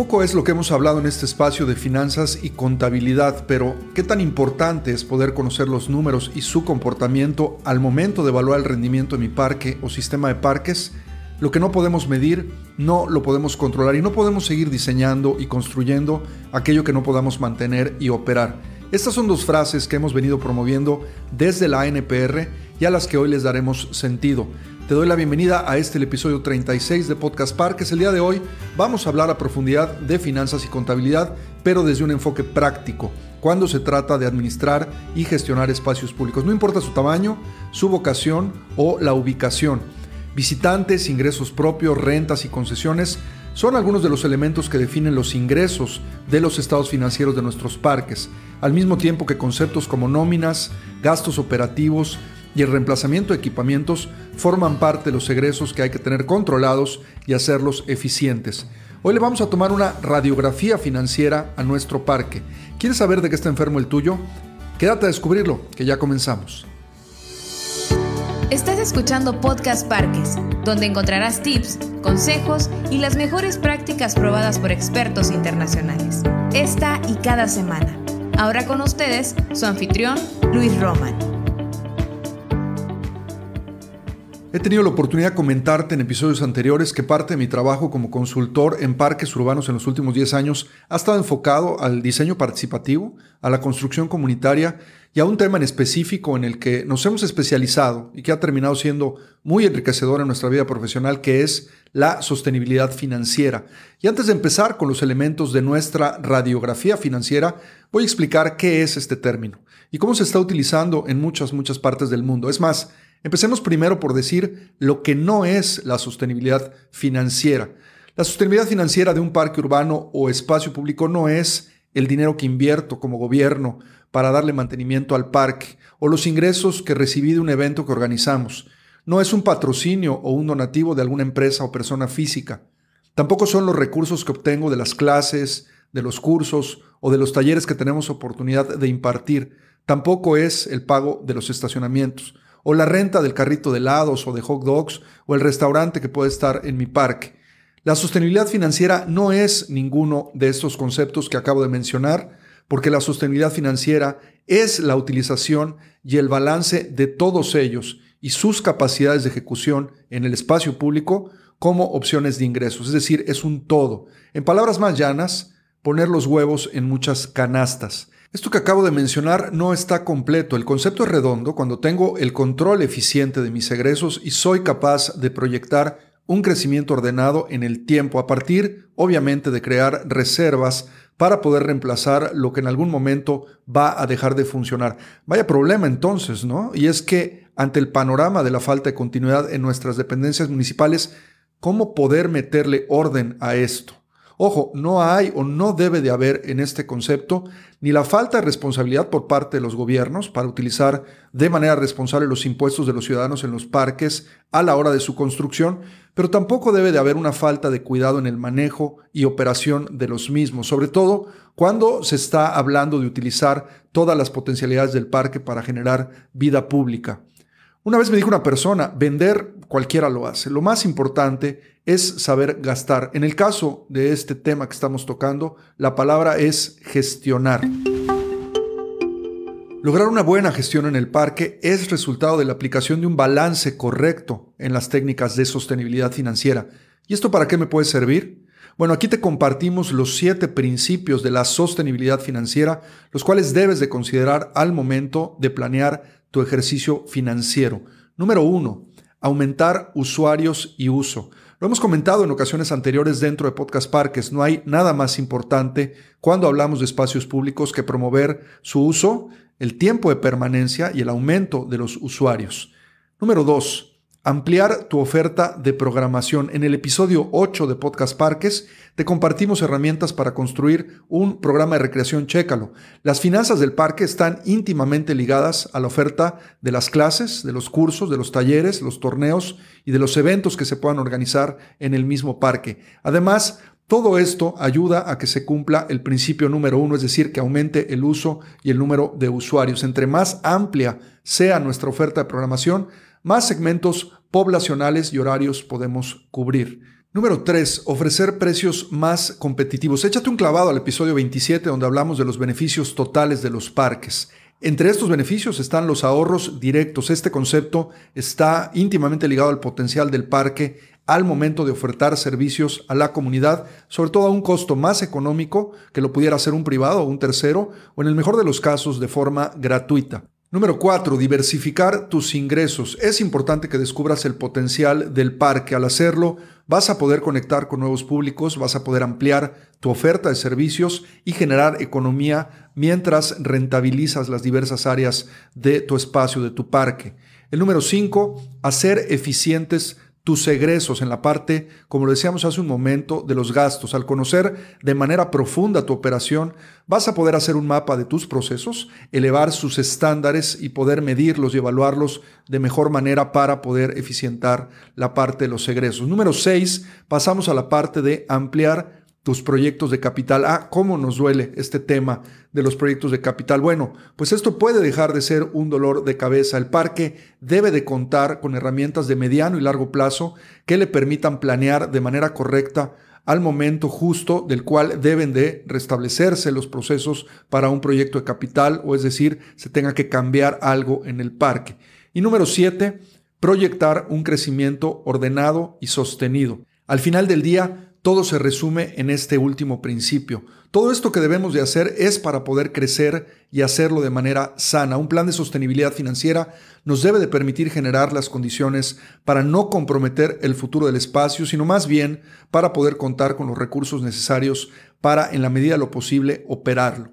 Poco es lo que hemos hablado en este espacio de finanzas y contabilidad, pero ¿qué tan importante es poder conocer los números y su comportamiento al momento de evaluar el rendimiento de mi parque o sistema de parques? Lo que no podemos medir, no lo podemos controlar y no podemos seguir diseñando y construyendo aquello que no podamos mantener y operar. Estas son dos frases que hemos venido promoviendo desde la NPR y a las que hoy les daremos sentido. Te doy la bienvenida a este el episodio 36 de Podcast Parques. El día de hoy vamos a hablar a profundidad de finanzas y contabilidad, pero desde un enfoque práctico, cuando se trata de administrar y gestionar espacios públicos. No importa su tamaño, su vocación o la ubicación. Visitantes, ingresos propios, rentas y concesiones son algunos de los elementos que definen los ingresos de los estados financieros de nuestros parques, al mismo tiempo que conceptos como nóminas, gastos operativos, y el reemplazamiento de equipamientos forman parte de los egresos que hay que tener controlados y hacerlos eficientes. Hoy le vamos a tomar una radiografía financiera a nuestro parque. ¿Quieres saber de qué está enfermo el tuyo? Quédate a descubrirlo, que ya comenzamos. Estás escuchando Podcast Parques, donde encontrarás tips, consejos y las mejores prácticas probadas por expertos internacionales. Esta y cada semana. Ahora con ustedes, su anfitrión, Luis Roman. He tenido la oportunidad de comentarte en episodios anteriores que parte de mi trabajo como consultor en parques urbanos en los últimos 10 años ha estado enfocado al diseño participativo, a la construcción comunitaria y a un tema en específico en el que nos hemos especializado y que ha terminado siendo muy enriquecedor en nuestra vida profesional, que es la sostenibilidad financiera. Y antes de empezar con los elementos de nuestra radiografía financiera, voy a explicar qué es este término y cómo se está utilizando en muchas, muchas partes del mundo. Es más, Empecemos primero por decir lo que no es la sostenibilidad financiera. La sostenibilidad financiera de un parque urbano o espacio público no es el dinero que invierto como gobierno para darle mantenimiento al parque o los ingresos que recibí de un evento que organizamos. No es un patrocinio o un donativo de alguna empresa o persona física. Tampoco son los recursos que obtengo de las clases, de los cursos o de los talleres que tenemos oportunidad de impartir. Tampoco es el pago de los estacionamientos o la renta del carrito de helados o de hot dogs, o el restaurante que puede estar en mi parque. La sostenibilidad financiera no es ninguno de estos conceptos que acabo de mencionar, porque la sostenibilidad financiera es la utilización y el balance de todos ellos y sus capacidades de ejecución en el espacio público como opciones de ingresos, es decir, es un todo. En palabras más llanas, poner los huevos en muchas canastas. Esto que acabo de mencionar no está completo. El concepto es redondo cuando tengo el control eficiente de mis egresos y soy capaz de proyectar un crecimiento ordenado en el tiempo a partir, obviamente, de crear reservas para poder reemplazar lo que en algún momento va a dejar de funcionar. Vaya problema entonces, ¿no? Y es que ante el panorama de la falta de continuidad en nuestras dependencias municipales, ¿cómo poder meterle orden a esto? Ojo, no hay o no debe de haber en este concepto ni la falta de responsabilidad por parte de los gobiernos para utilizar de manera responsable los impuestos de los ciudadanos en los parques a la hora de su construcción, pero tampoco debe de haber una falta de cuidado en el manejo y operación de los mismos, sobre todo cuando se está hablando de utilizar todas las potencialidades del parque para generar vida pública. Una vez me dijo una persona, vender cualquiera lo hace. Lo más importante es saber gastar. En el caso de este tema que estamos tocando, la palabra es gestionar. Lograr una buena gestión en el parque es resultado de la aplicación de un balance correcto en las técnicas de sostenibilidad financiera. ¿Y esto para qué me puede servir? Bueno, aquí te compartimos los siete principios de la sostenibilidad financiera, los cuales debes de considerar al momento de planear tu ejercicio financiero. Número uno, aumentar usuarios y uso. Lo hemos comentado en ocasiones anteriores dentro de Podcast Parques. No hay nada más importante cuando hablamos de espacios públicos que promover su uso, el tiempo de permanencia y el aumento de los usuarios. Número dos, ampliar tu oferta de programación. En el episodio 8 de Podcast Parques te compartimos herramientas para construir un programa de recreación Chécalo. Las finanzas del parque están íntimamente ligadas a la oferta de las clases, de los cursos, de los talleres, los torneos y de los eventos que se puedan organizar en el mismo parque. Además, todo esto ayuda a que se cumpla el principio número uno, es decir, que aumente el uso y el número de usuarios. Entre más amplia sea nuestra oferta de programación, más segmentos poblacionales y horarios podemos cubrir. Número 3. Ofrecer precios más competitivos. Échate un clavado al episodio 27 donde hablamos de los beneficios totales de los parques. Entre estos beneficios están los ahorros directos. Este concepto está íntimamente ligado al potencial del parque al momento de ofertar servicios a la comunidad, sobre todo a un costo más económico que lo pudiera hacer un privado o un tercero, o en el mejor de los casos de forma gratuita. Número 4. Diversificar tus ingresos. Es importante que descubras el potencial del parque. Al hacerlo, vas a poder conectar con nuevos públicos, vas a poder ampliar tu oferta de servicios y generar economía mientras rentabilizas las diversas áreas de tu espacio, de tu parque. El número 5. Hacer eficientes tus egresos en la parte, como lo decíamos hace un momento, de los gastos. Al conocer de manera profunda tu operación, vas a poder hacer un mapa de tus procesos, elevar sus estándares y poder medirlos y evaluarlos de mejor manera para poder eficientar la parte de los egresos. Número 6, pasamos a la parte de ampliar tus proyectos de capital. Ah, ¿cómo nos duele este tema de los proyectos de capital? Bueno, pues esto puede dejar de ser un dolor de cabeza. El parque debe de contar con herramientas de mediano y largo plazo que le permitan planear de manera correcta al momento justo del cual deben de restablecerse los procesos para un proyecto de capital o es decir, se tenga que cambiar algo en el parque. Y número siete, proyectar un crecimiento ordenado y sostenido. Al final del día, todo se resume en este último principio. Todo esto que debemos de hacer es para poder crecer y hacerlo de manera sana. Un plan de sostenibilidad financiera nos debe de permitir generar las condiciones para no comprometer el futuro del espacio, sino más bien para poder contar con los recursos necesarios para, en la medida de lo posible, operarlo.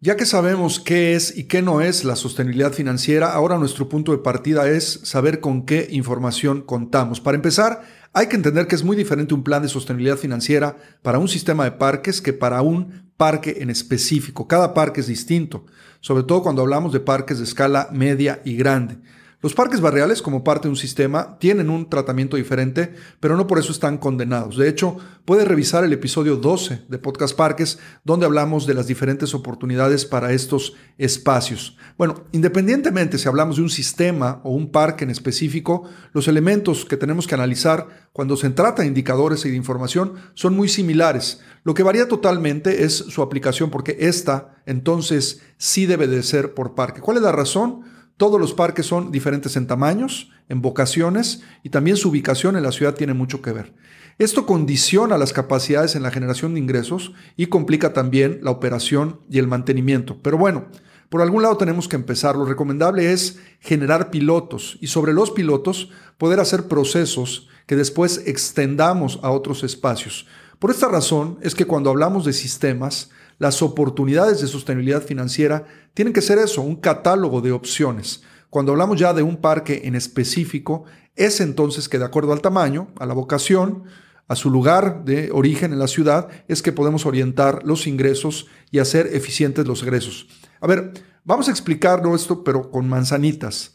Ya que sabemos qué es y qué no es la sostenibilidad financiera, ahora nuestro punto de partida es saber con qué información contamos. Para empezar, hay que entender que es muy diferente un plan de sostenibilidad financiera para un sistema de parques que para un parque en específico. Cada parque es distinto, sobre todo cuando hablamos de parques de escala media y grande. Los parques barriales, como parte de un sistema, tienen un tratamiento diferente, pero no por eso están condenados. De hecho, puedes revisar el episodio 12 de Podcast Parques, donde hablamos de las diferentes oportunidades para estos espacios. Bueno, independientemente si hablamos de un sistema o un parque en específico, los elementos que tenemos que analizar cuando se trata de indicadores y de información son muy similares. Lo que varía totalmente es su aplicación, porque esta entonces sí debe de ser por parque. ¿Cuál es la razón? Todos los parques son diferentes en tamaños, en vocaciones y también su ubicación en la ciudad tiene mucho que ver. Esto condiciona las capacidades en la generación de ingresos y complica también la operación y el mantenimiento. Pero bueno, por algún lado tenemos que empezar. Lo recomendable es generar pilotos y sobre los pilotos poder hacer procesos que después extendamos a otros espacios. Por esta razón es que cuando hablamos de sistemas, las oportunidades de sostenibilidad financiera tienen que ser eso, un catálogo de opciones. Cuando hablamos ya de un parque en específico, es entonces que de acuerdo al tamaño, a la vocación, a su lugar de origen en la ciudad, es que podemos orientar los ingresos y hacer eficientes los egresos. A ver, vamos a explicarlo esto, pero con manzanitas.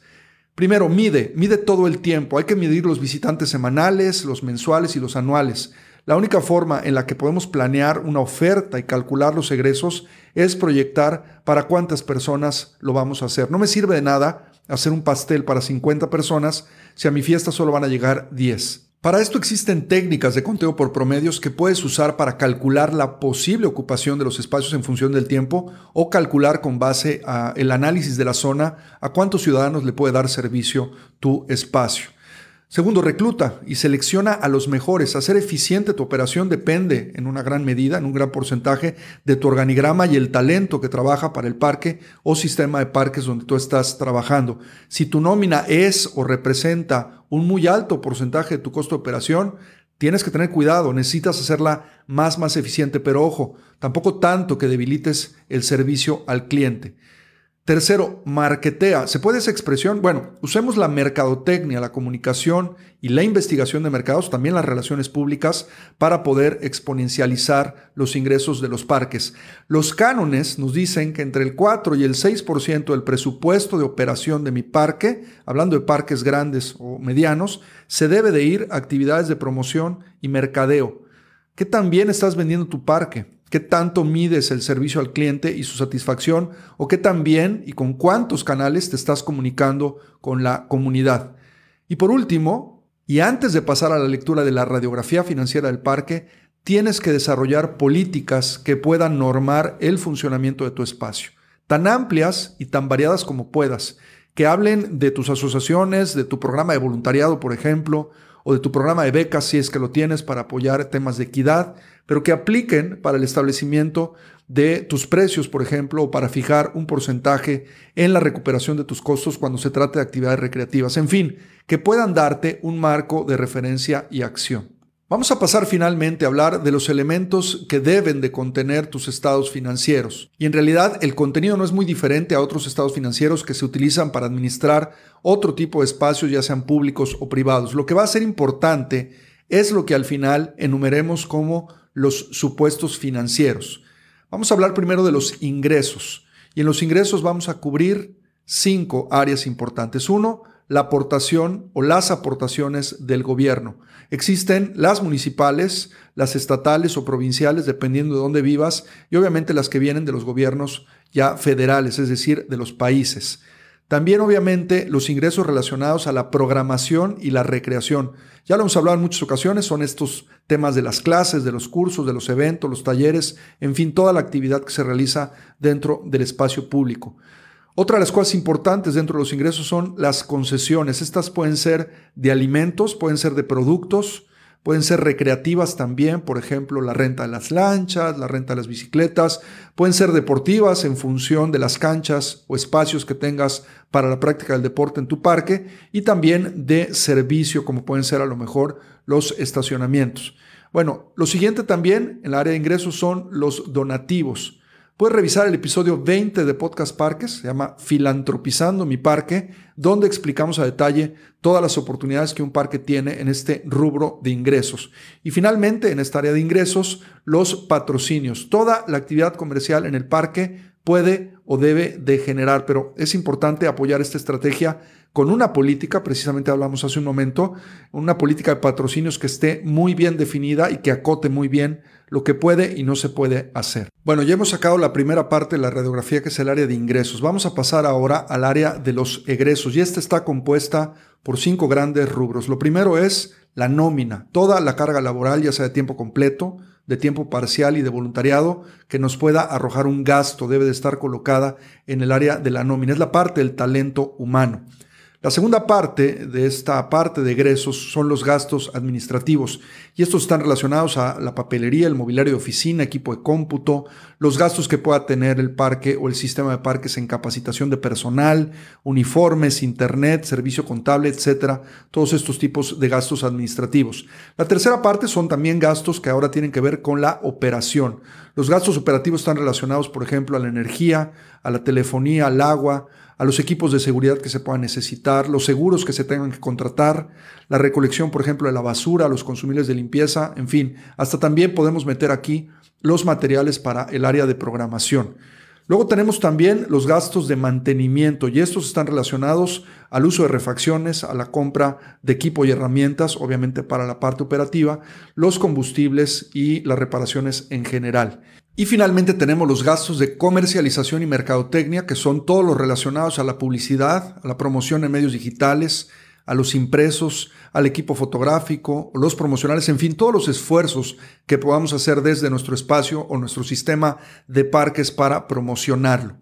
Primero, mide, mide todo el tiempo. Hay que medir los visitantes semanales, los mensuales y los anuales. La única forma en la que podemos planear una oferta y calcular los egresos es proyectar para cuántas personas lo vamos a hacer. No me sirve de nada hacer un pastel para 50 personas si a mi fiesta solo van a llegar 10. Para esto existen técnicas de conteo por promedios que puedes usar para calcular la posible ocupación de los espacios en función del tiempo o calcular con base a el análisis de la zona a cuántos ciudadanos le puede dar servicio tu espacio. Segundo, recluta y selecciona a los mejores. Hacer eficiente tu operación depende en una gran medida, en un gran porcentaje, de tu organigrama y el talento que trabaja para el parque o sistema de parques donde tú estás trabajando. Si tu nómina es o representa un muy alto porcentaje de tu costo de operación, tienes que tener cuidado, necesitas hacerla más, más eficiente, pero ojo, tampoco tanto que debilites el servicio al cliente. Tercero, marketea. ¿Se puede esa expresión? Bueno, usemos la mercadotecnia, la comunicación y la investigación de mercados, también las relaciones públicas, para poder exponencializar los ingresos de los parques. Los cánones nos dicen que entre el 4 y el 6% del presupuesto de operación de mi parque, hablando de parques grandes o medianos, se debe de ir a actividades de promoción y mercadeo. ¿Qué tan bien estás vendiendo tu parque? Qué tanto mides el servicio al cliente y su satisfacción o qué tan bien y con cuántos canales te estás comunicando con la comunidad. Y por último, Y antes de pasar a la lectura de la radiografía financiera del parque, tienes que desarrollar políticas que puedan normar el funcionamiento de tu espacio, tan amplias y tan variadas como puedas, que hablen de tus asociaciones, de tu programa de voluntariado, por ejemplo, o de tu programa de becas si es que lo tienes para apoyar temas de equidad, pero que apliquen para el establecimiento de tus precios, por ejemplo, o para fijar un porcentaje en la recuperación de tus costos cuando se trate de actividades recreativas. En fin, que puedan darte un marco de referencia y acción. Vamos a pasar finalmente a hablar de los elementos que deben de contener tus estados financieros. Y en realidad el contenido no es muy diferente a otros estados financieros que se utilizan para administrar otro tipo de espacios, ya sean públicos o privados. Lo que va a ser importante es lo que al final enumeremos como los supuestos financieros. Vamos a hablar primero de los ingresos. Y en los ingresos vamos a cubrir cinco áreas importantes. Uno, la aportación o las aportaciones del gobierno. Existen las municipales, las estatales o provinciales, dependiendo de dónde vivas, y obviamente las que vienen de los gobiernos ya federales, es decir, de los países. También obviamente los ingresos relacionados a la programación y la recreación. Ya lo hemos hablado en muchas ocasiones, son estos temas de las clases, de los cursos, de los eventos, los talleres, en fin, toda la actividad que se realiza dentro del espacio público. Otra de las cosas importantes dentro de los ingresos son las concesiones. Estas pueden ser de alimentos, pueden ser de productos, Pueden ser recreativas también, por ejemplo, la renta de las lanchas, la renta de las bicicletas. Pueden ser deportivas en función de las canchas o espacios que tengas para la práctica del deporte en tu parque. Y también de servicio, como pueden ser a lo mejor los estacionamientos. Bueno, lo siguiente también en el área de ingresos son los donativos. Puedes revisar el episodio 20 de Podcast Parques, se llama Filantropizando mi parque, donde explicamos a detalle todas las oportunidades que un parque tiene en este rubro de ingresos. Y finalmente, en esta área de ingresos, los patrocinios. Toda la actividad comercial en el parque puede o debe de generar, pero es importante apoyar esta estrategia con una política, precisamente hablamos hace un momento, una política de patrocinios que esté muy bien definida y que acote muy bien lo que puede y no se puede hacer. Bueno, ya hemos sacado la primera parte de la radiografía que es el área de ingresos. Vamos a pasar ahora al área de los egresos y esta está compuesta por cinco grandes rubros. Lo primero es la nómina, toda la carga laboral, ya sea de tiempo completo, de tiempo parcial y de voluntariado, que nos pueda arrojar un gasto, debe de estar colocada en el área de la nómina. Es la parte del talento humano. La segunda parte de esta parte de egresos son los gastos administrativos y estos están relacionados a la papelería, el mobiliario de oficina, equipo de cómputo, los gastos que pueda tener el parque o el sistema de parques en capacitación de personal, uniformes, internet, servicio contable, etcétera, todos estos tipos de gastos administrativos. La tercera parte son también gastos que ahora tienen que ver con la operación. Los gastos operativos están relacionados, por ejemplo, a la energía, a la telefonía, al agua, a los equipos de seguridad que se puedan necesitar, los seguros que se tengan que contratar, la recolección, por ejemplo, de la basura, los consumibles de limpieza, en fin, hasta también podemos meter aquí los materiales para el área de programación. Luego tenemos también los gastos de mantenimiento y estos están relacionados al uso de refacciones, a la compra de equipo y herramientas, obviamente para la parte operativa, los combustibles y las reparaciones en general. Y finalmente tenemos los gastos de comercialización y mercadotecnia, que son todos los relacionados a la publicidad, a la promoción en medios digitales, a los impresos, al equipo fotográfico, los promocionales, en fin, todos los esfuerzos que podamos hacer desde nuestro espacio o nuestro sistema de parques para promocionarlo.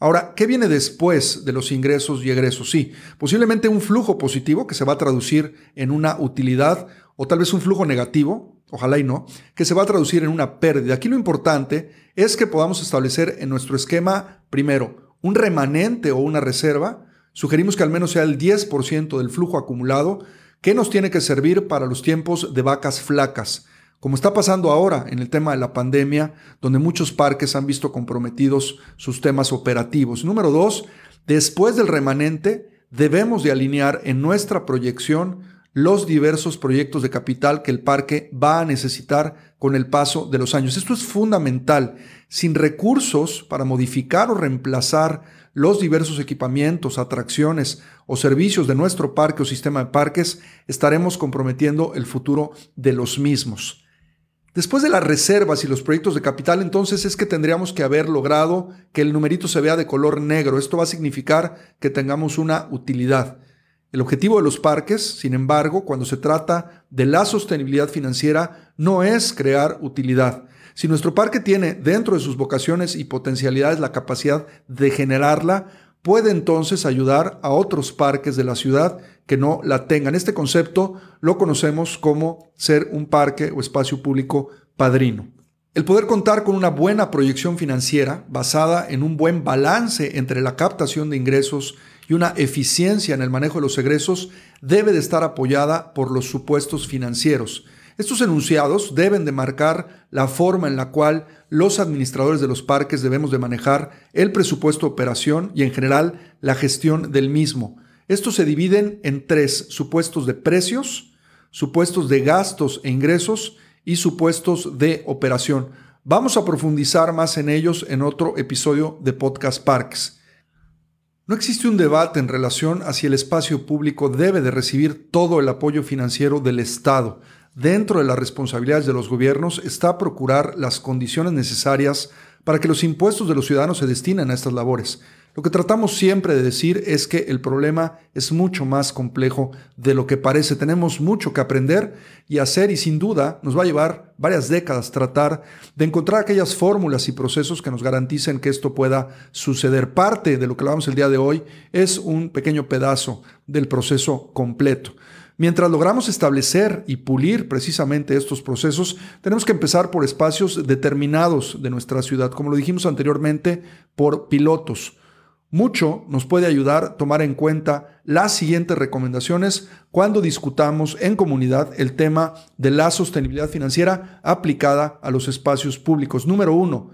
Ahora, ¿qué viene después de los ingresos y egresos? Sí, posiblemente un flujo positivo que se va a traducir en una utilidad o tal vez un flujo negativo ojalá y no, que se va a traducir en una pérdida. Aquí lo importante es que podamos establecer en nuestro esquema, primero, un remanente o una reserva. Sugerimos que al menos sea el 10% del flujo acumulado que nos tiene que servir para los tiempos de vacas flacas, como está pasando ahora en el tema de la pandemia, donde muchos parques han visto comprometidos sus temas operativos. Número dos, después del remanente, debemos de alinear en nuestra proyección los diversos proyectos de capital que el parque va a necesitar con el paso de los años. Esto es fundamental. Sin recursos para modificar o reemplazar los diversos equipamientos, atracciones o servicios de nuestro parque o sistema de parques, estaremos comprometiendo el futuro de los mismos. Después de las reservas y los proyectos de capital, entonces es que tendríamos que haber logrado que el numerito se vea de color negro. Esto va a significar que tengamos una utilidad. El objetivo de los parques, sin embargo, cuando se trata de la sostenibilidad financiera, no es crear utilidad. Si nuestro parque tiene dentro de sus vocaciones y potencialidades la capacidad de generarla, puede entonces ayudar a otros parques de la ciudad que no la tengan. Este concepto lo conocemos como ser un parque o espacio público padrino. El poder contar con una buena proyección financiera basada en un buen balance entre la captación de ingresos y una eficiencia en el manejo de los egresos debe de estar apoyada por los supuestos financieros. Estos enunciados deben de marcar la forma en la cual los administradores de los parques debemos de manejar el presupuesto de operación y en general la gestión del mismo. Estos se dividen en tres supuestos de precios, supuestos de gastos e ingresos y supuestos de operación. Vamos a profundizar más en ellos en otro episodio de Podcast Parks. No existe un debate en relación a si el espacio público debe de recibir todo el apoyo financiero del Estado. Dentro de las responsabilidades de los gobiernos está procurar las condiciones necesarias para que los impuestos de los ciudadanos se destinen a estas labores. Lo que tratamos siempre de decir es que el problema es mucho más complejo de lo que parece. Tenemos mucho que aprender y hacer y sin duda nos va a llevar varias décadas tratar de encontrar aquellas fórmulas y procesos que nos garanticen que esto pueda suceder. Parte de lo que hablamos el día de hoy es un pequeño pedazo del proceso completo. Mientras logramos establecer y pulir precisamente estos procesos, tenemos que empezar por espacios determinados de nuestra ciudad, como lo dijimos anteriormente, por pilotos. Mucho nos puede ayudar tomar en cuenta las siguientes recomendaciones cuando discutamos en comunidad el tema de la sostenibilidad financiera aplicada a los espacios públicos. Número uno,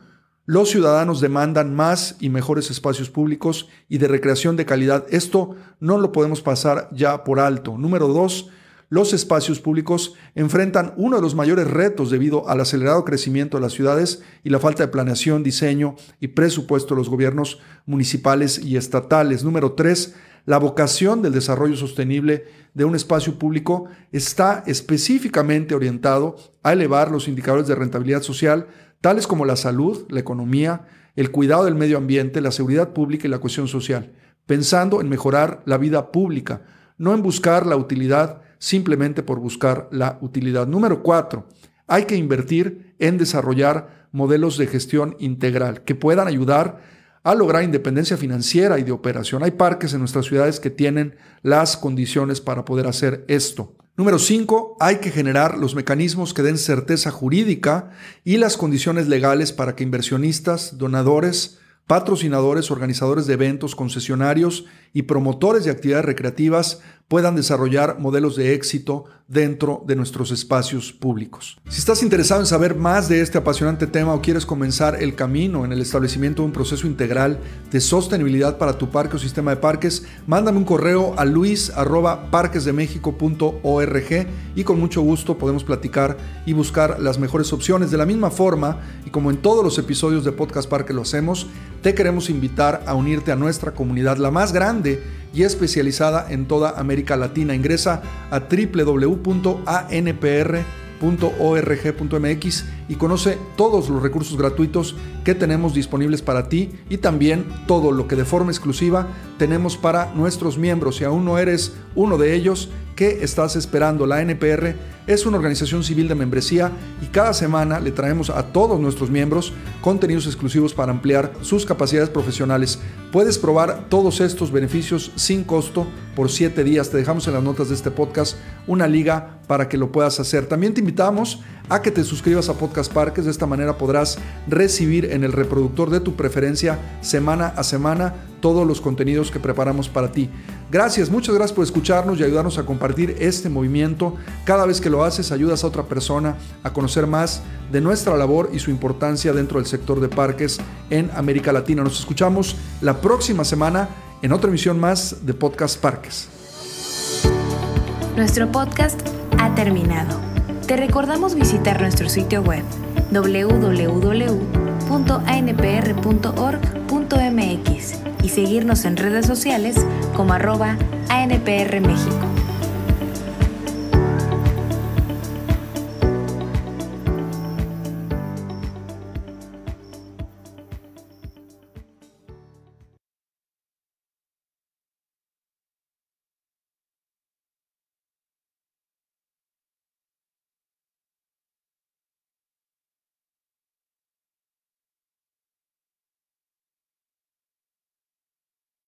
los ciudadanos demandan más y mejores espacios públicos y de recreación de calidad. Esto no lo podemos pasar ya por alto. Número dos, los espacios públicos enfrentan uno de los mayores retos debido al acelerado crecimiento de las ciudades y la falta de planeación, diseño y presupuesto de los gobiernos municipales y estatales. Número tres, la vocación del desarrollo sostenible de un espacio público está específicamente orientado a elevar los indicadores de rentabilidad social, tales como la salud, la economía, el cuidado del medio ambiente, la seguridad pública y la cohesión social, pensando en mejorar la vida pública, no en buscar la utilidad simplemente por buscar la utilidad. Número cuatro, hay que invertir en desarrollar modelos de gestión integral que puedan ayudar a lograr independencia financiera y de operación. Hay parques en nuestras ciudades que tienen las condiciones para poder hacer esto. Número cinco, hay que generar los mecanismos que den certeza jurídica y las condiciones legales para que inversionistas, donadores, patrocinadores, organizadores de eventos, concesionarios y promotores de actividades recreativas puedan desarrollar modelos de éxito dentro de nuestros espacios públicos. Si estás interesado en saber más de este apasionante tema o quieres comenzar el camino en el establecimiento de un proceso integral de sostenibilidad para tu parque o sistema de parques, mándame un correo a luis@parquesdemexico.org y con mucho gusto podemos platicar y buscar las mejores opciones. De la misma forma, y como en todos los episodios de Podcast Parque lo hacemos, te queremos invitar a unirte a nuestra comunidad, la más grande y especializada en toda América Latina. Ingresa a www.anpr.org.mx y conoce todos los recursos gratuitos que tenemos disponibles para ti y también todo lo que de forma exclusiva tenemos para nuestros miembros. Si aún no eres uno de ellos, ¿qué estás esperando? La NPR es una organización civil de membresía y cada semana le traemos a todos nuestros miembros contenidos exclusivos para ampliar sus capacidades profesionales. Puedes probar todos estos beneficios sin costo por 7 días. Te dejamos en las notas de este podcast una liga para que lo puedas hacer. También te invitamos a que te suscribas a Podcast Parques. De esta manera podrás recibir en el reproductor de tu preferencia semana a semana todos los contenidos que preparamos para ti. Gracias, muchas gracias por escucharnos y ayudarnos a compartir este movimiento. Cada vez que lo haces, ayudas a otra persona a conocer más de nuestra labor y su importancia dentro del sector de parques en América Latina. Nos escuchamos la próxima semana en otra emisión más de Podcast Parques. Nuestro podcast ha terminado. Te recordamos visitar nuestro sitio web www.anpr.org.mx y seguirnos en redes sociales como arroba ANPR México.